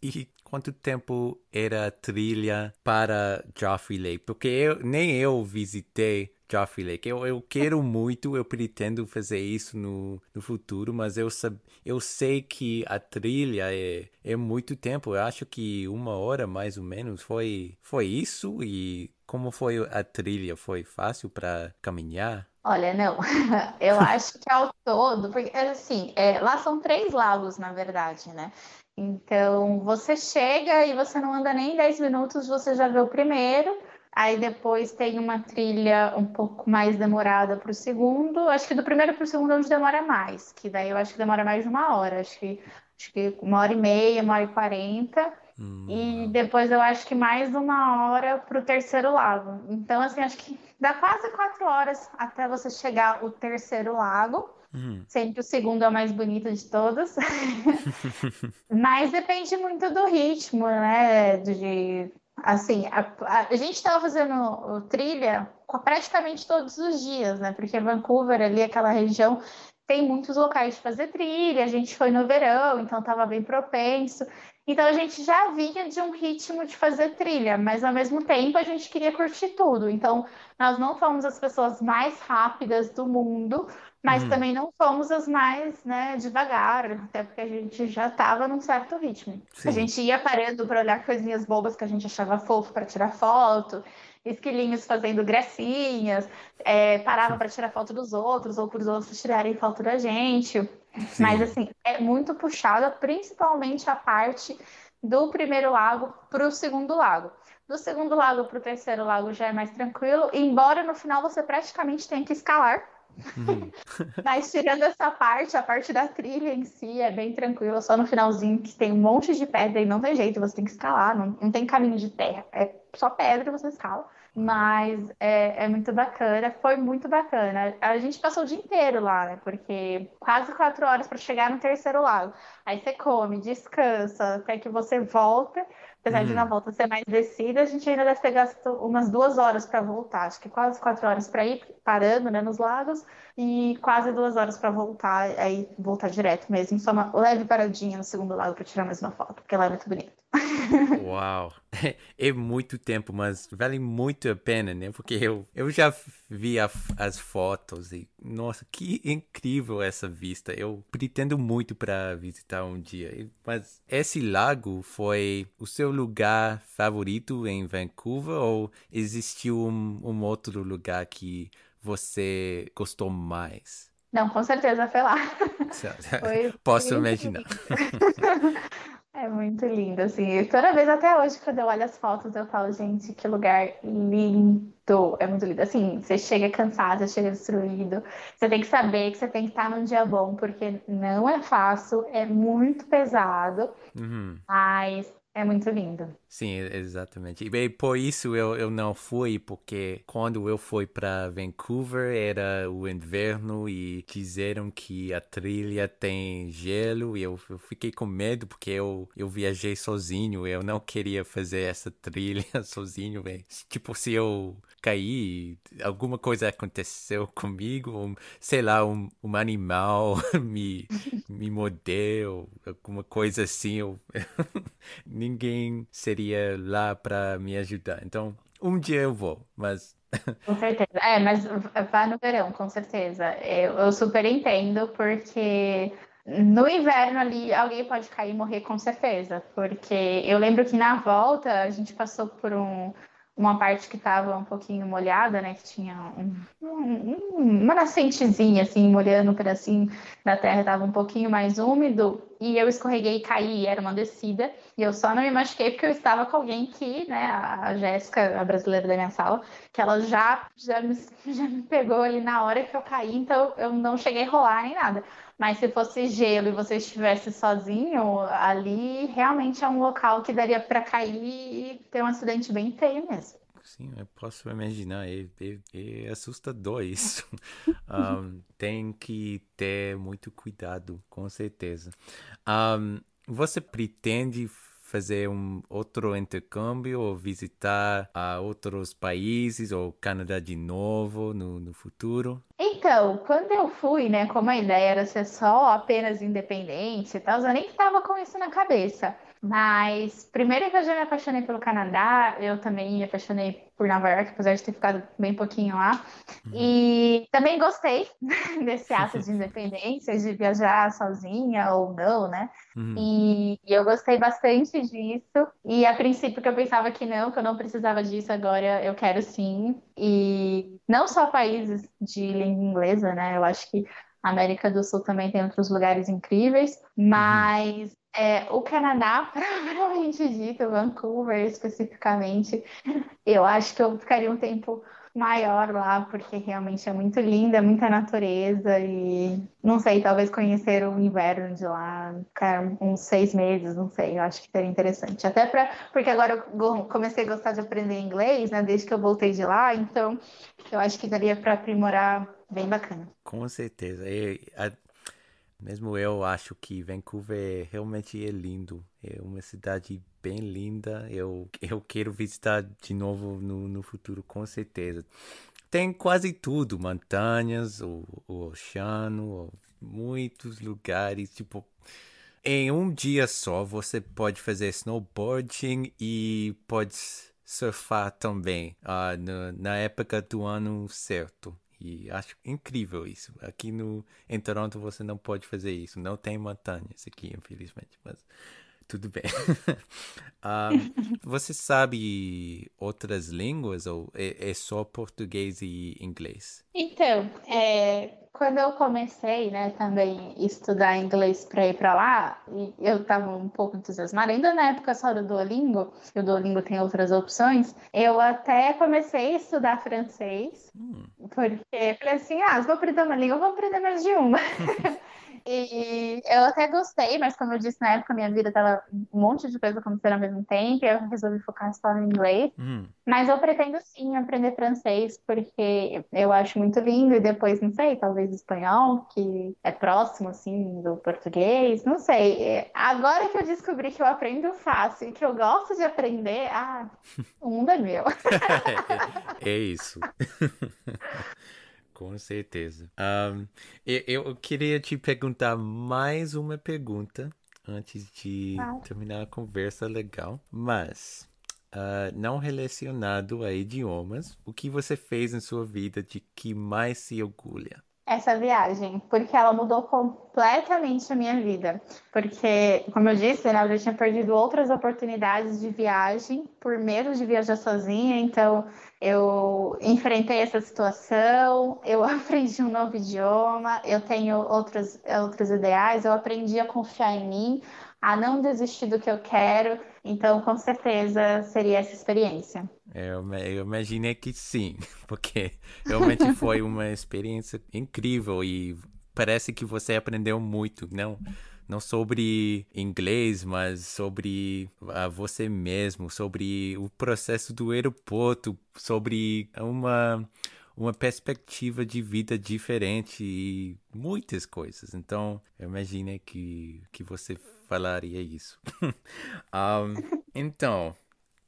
e quanto tempo era a trilha para Joffrey Lake? Porque eu, nem eu visitei Joffrey Lake. Eu, eu quero muito, eu pretendo fazer isso no, no futuro, mas eu, sab, eu sei que a trilha é, é muito tempo. Eu acho que uma hora mais ou menos foi, foi isso. E como foi a trilha? Foi fácil para caminhar?
Olha, não. Eu acho que ao todo, porque assim, é, lá são três lagos, na verdade, né? Então, você chega e você não anda nem 10 minutos, você já vê o primeiro. Aí depois tem uma trilha um pouco mais demorada para o segundo. Acho que do primeiro para o segundo é onde demora mais, que daí eu acho que demora mais de uma hora. Acho que, acho que uma hora e meia, uma hora e quarenta. Hum. E depois eu acho que mais uma hora para o terceiro lago. Então, assim, acho que dá quase quatro horas até você chegar o terceiro lago. Uhum. Sempre o segundo é o mais bonito de todos. Mas depende muito do ritmo, né? De, assim, a, a, gente estava fazendo trilha praticamente todos os dias, né? Porque Vancouver, ali, aquela região, tem muitos locais de fazer trilha. A gente foi no verão, então estava bem propenso. Então a gente já vinha de um ritmo de fazer trilha, mas ao mesmo tempo a gente queria curtir tudo. Então nós não fomos as pessoas mais rápidas do mundo, mas uhum. também não fomos as mais né, devagar, até porque a gente já estava num certo ritmo. Sim. A gente ia parando para olhar coisinhas bobas que a gente achava fofo para tirar foto, esquilinhos fazendo gracinhas, é, parava para tirar foto dos outros ou para os outros tirarem foto da gente. Sim. Mas assim, é muito puxada, principalmente a parte do primeiro lago para o segundo lago. Do segundo lago para o terceiro lago já é mais tranquilo, embora no final você praticamente tenha que escalar Uhum. Mas tirando essa parte, a parte da trilha em si é bem tranquila, só no finalzinho que tem um monte de pedra e não tem jeito, você tem que escalar, não, não tem caminho de terra, é só pedra e você escala. Mas é, é, muito bacana, foi muito bacana. A gente passou o dia inteiro lá, né? Porque quase quatro horas para chegar no terceiro lago. Aí você come, descansa, até que você volta Apesar de na uhum. volta ser mais descida, a gente ainda deve ter gasto umas duas horas para voltar. Acho que quase quatro horas para ir parando né, nos lagos e quase duas horas para voltar, aí voltar direto mesmo. Só uma leve paradinha no segundo lago para tirar mais uma foto, porque lá é muito bonito.
Uau! É muito tempo, mas vale muito a pena, né? Porque eu, eu já vi a, as fotos e, nossa, que incrível essa vista. Eu pretendo muito para visitar um dia. Mas esse lago foi o seu lugar favorito em Vancouver ou existiu um, um outro lugar que você gostou mais?
Não, com certeza foi lá.
Foi Posso imaginar.
É muito lindo, assim. Toda vez até hoje, quando eu olho as fotos, eu falo, gente, que lugar lindo. É muito lindo. Assim, você chega cansado, você chega destruído. Você tem que saber que você tem que estar num dia bom, porque não é fácil, é muito pesado. Uhum. Mas é muito lindo.
Sim, exatamente. E por isso eu, eu não fui, porque quando eu fui para Vancouver era o inverno e disseram que a trilha tem gelo e eu, eu fiquei com medo porque eu, eu viajei sozinho. Eu não queria fazer essa trilha sozinho. Véio. Tipo, se eu cair, alguma coisa aconteceu comigo, um, sei lá, um, um animal me, me mordeu, alguma coisa assim. Eu... ninguém seria lá para me ajudar. Então, um dia eu vou, mas.
Com certeza. É, mas vá no verão, com certeza. Eu, eu super entendo, porque no inverno ali alguém pode cair e morrer com certeza. Porque eu lembro que na volta a gente passou por um, uma parte que estava um pouquinho molhada, né? Que tinha um, um, uma nascentezinha, assim, molhando um pedacinho da terra, estava um pouquinho mais úmido. E eu escorreguei e caí, era uma descida. E eu só não me machuquei porque eu estava com alguém que, né, a Jéssica, a brasileira da minha sala, que ela já, já, me, já me pegou ali na hora que eu caí, então eu não cheguei a rolar nem nada. Mas se fosse gelo e você estivesse sozinho, ali realmente é um local que daria para cair e ter um acidente bem feio mesmo.
Sim, eu posso imaginar, é, é, é assustador isso. um, tem que ter muito cuidado, com certeza. Um, você pretende fazer um outro intercâmbio ou visitar a outros países ou Canadá de novo no, no futuro?
Então, quando eu fui, né, como a ideia era ser só apenas independente e tal, eu nem estava com isso na cabeça. Mas primeiro que eu já me apaixonei pelo Canadá, eu também me apaixonei por Nova York, apesar de ter ficado bem pouquinho lá. Uhum. E também gostei desse ato de independência, de viajar sozinha ou não, né? Uhum. E, e, eu gostei bastante disso. E a princípio que eu pensava que não, que eu não precisava disso, agora eu quero sim. E não só países de língua inglesa, né? Eu acho que a América do Sul também tem outros lugares incríveis, uhum. mas é, o Canadá, provavelmente dito, Vancouver especificamente, eu acho que eu ficaria um tempo maior lá, porque realmente é muito linda, muita natureza e não sei, talvez conhecer o inverno de lá, ficar uns seis meses, não sei, eu acho que seria interessante. Até para, porque agora eu comecei a gostar de aprender inglês, né, desde que eu voltei de lá, então eu acho que daria para aprimorar bem bacana.
Com certeza. Mesmo eu acho que Vancouver realmente é lindo. É uma cidade bem linda. Eu, eu quero visitar de novo no, no futuro, com certeza. Tem quase tudo: montanhas, o, o oceano, muitos lugares. Tipo, em um dia só você pode fazer snowboarding e pode surfar também uh, no, na época do ano certo. E acho incrível isso. Aqui no, em Toronto você não pode fazer isso. Não tem montanhas aqui, infelizmente. Mas tudo bem. um, você sabe outras línguas ou é, é, só português e inglês?
Então, é, quando eu comecei, né, também estudar inglês para ir para lá, eu estava um pouco entusiasmada, ainda na época só do Duolingo, o Duolingo tem outras opções, eu até comecei a estudar francês, hum. porque falei assim, ah, vou aprender uma língua, vou aprender mais de uma. E eu até gostei, mas como eu disse na época, minha vida tava um monte de coisa acontecendo ao mesmo tempo, e eu resolvi focar só no inglês. Hum. Mas eu pretendo sim aprender francês, porque eu acho muito lindo, e depois, não sei, talvez espanhol, que é próximo, assim, do português, não sei. Agora que eu descobri que eu aprendo fácil e que eu gosto de aprender, ah, o mundo é meu.
é, é isso. Com certeza. Um, eu, eu, queria te perguntar mais uma pergunta antes de ah. terminar a conversa legal, mas uh, não relacionado a idiomas, o que você fez em sua vida de que mais se orgulha?
Essa viagem, porque ela mudou completamente a minha vida. Porque, como eu disse, né, eu já tinha perdido outras oportunidades de viagem por medo de viajar sozinha, então eu enfrentei essa situação, eu aprendi um novo idioma, eu tenho outros, outros ideais, eu aprendi a confiar em mim, a não desistir do que eu quero. Então, com certeza, seria essa experiência.
Eu, eu imaginei que sim, porque realmente foi uma experiência incrível e parece que você aprendeu muito, não? Não sobre inglês, mas sobre a você mesmo, sobre o processo do aeroporto, sobre uma uma perspectiva de vida diferente e muitas coisas. Então, eu imaginei que, que você falaria isso. um, então,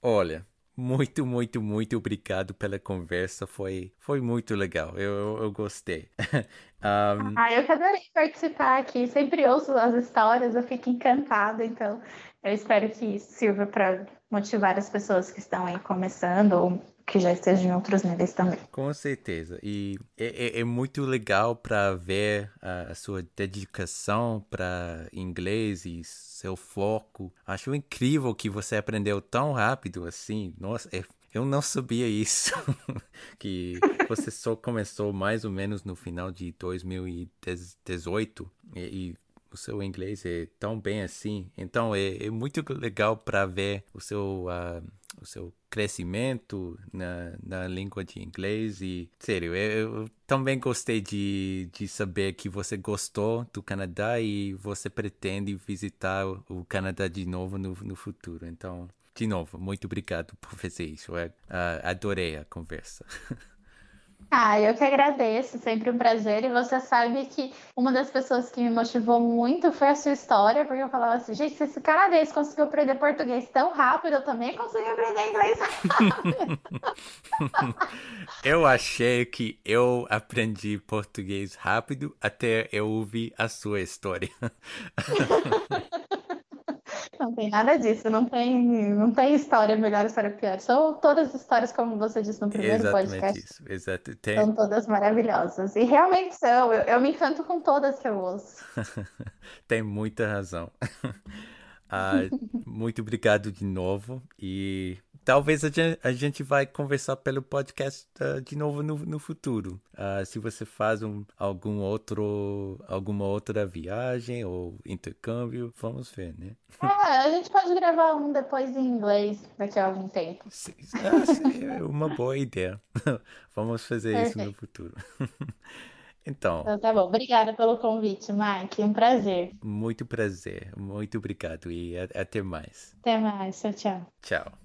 olha, muito, muito, muito obrigado pela conversa. Foi, foi muito legal. Eu, eu gostei.
um... Ah, eu que adorei participar aqui. Sempre ouço as histórias, eu fico encantada. Então, eu espero que isso sirva para motivar as pessoas que estão aí começando ou que já esteja em outros níveis também.
Com certeza. E é, é, é muito legal para ver a, a, sua dedicação para inglês e seu foco. Acho incrível que você aprendeu tão rápido assim. Nossa, é, eu não sabia isso. que você só começou mais ou menos no final de 2018 e, e o seu inglês é tão bem assim. Então é, é muito legal para ver o seu uh, o seu crescimento na, na língua de inglês? E sério eu, eu também gostei de, de saber que você gostou do Canadá e você pretende visitar o Canadá de novo no, no futuro. Então de novo muito obrigado por fazer isso. Eu, uh, adorei a conversa
Ah, eu que agradeço, sempre um prazer. E você sabe que uma das pessoas que me motivou muito foi a sua história, porque eu falava assim, gente, se esse canadense conseguiu aprender português tão rápido, eu também consegui aprender inglês rápido.
eu achei que eu aprendi português rápido até eu ouvir a sua história.
Não tem nada disso, não tem, não tem história melhor, história pior. São todas as histórias, como você disse no primeiro
Exatamente
podcast.
Isso. Exato. Tem...
São todas maravilhosas. E realmente são. Eu, eu me encanto com todas que eu ouço.
tem muita razão. ah, muito obrigado de novo e talvez a gente, a gente vai conversar pelo podcast uh, de novo no, no futuro. Uh, se você faz um, algum outro, alguma outra viagem ou intercâmbio, vamos ver, né?
Ah, a gente pode gravar um depois em inglês daqui a algum tempo.
Ah, é uma boa ideia. vamos fazer Perfeito. isso no futuro. Então.
então. Tá bom. Obrigada pelo convite, Mike. Um prazer.
Muito prazer. Muito obrigado e até mais.
Até mais. Tchau, tchau.
Tchau.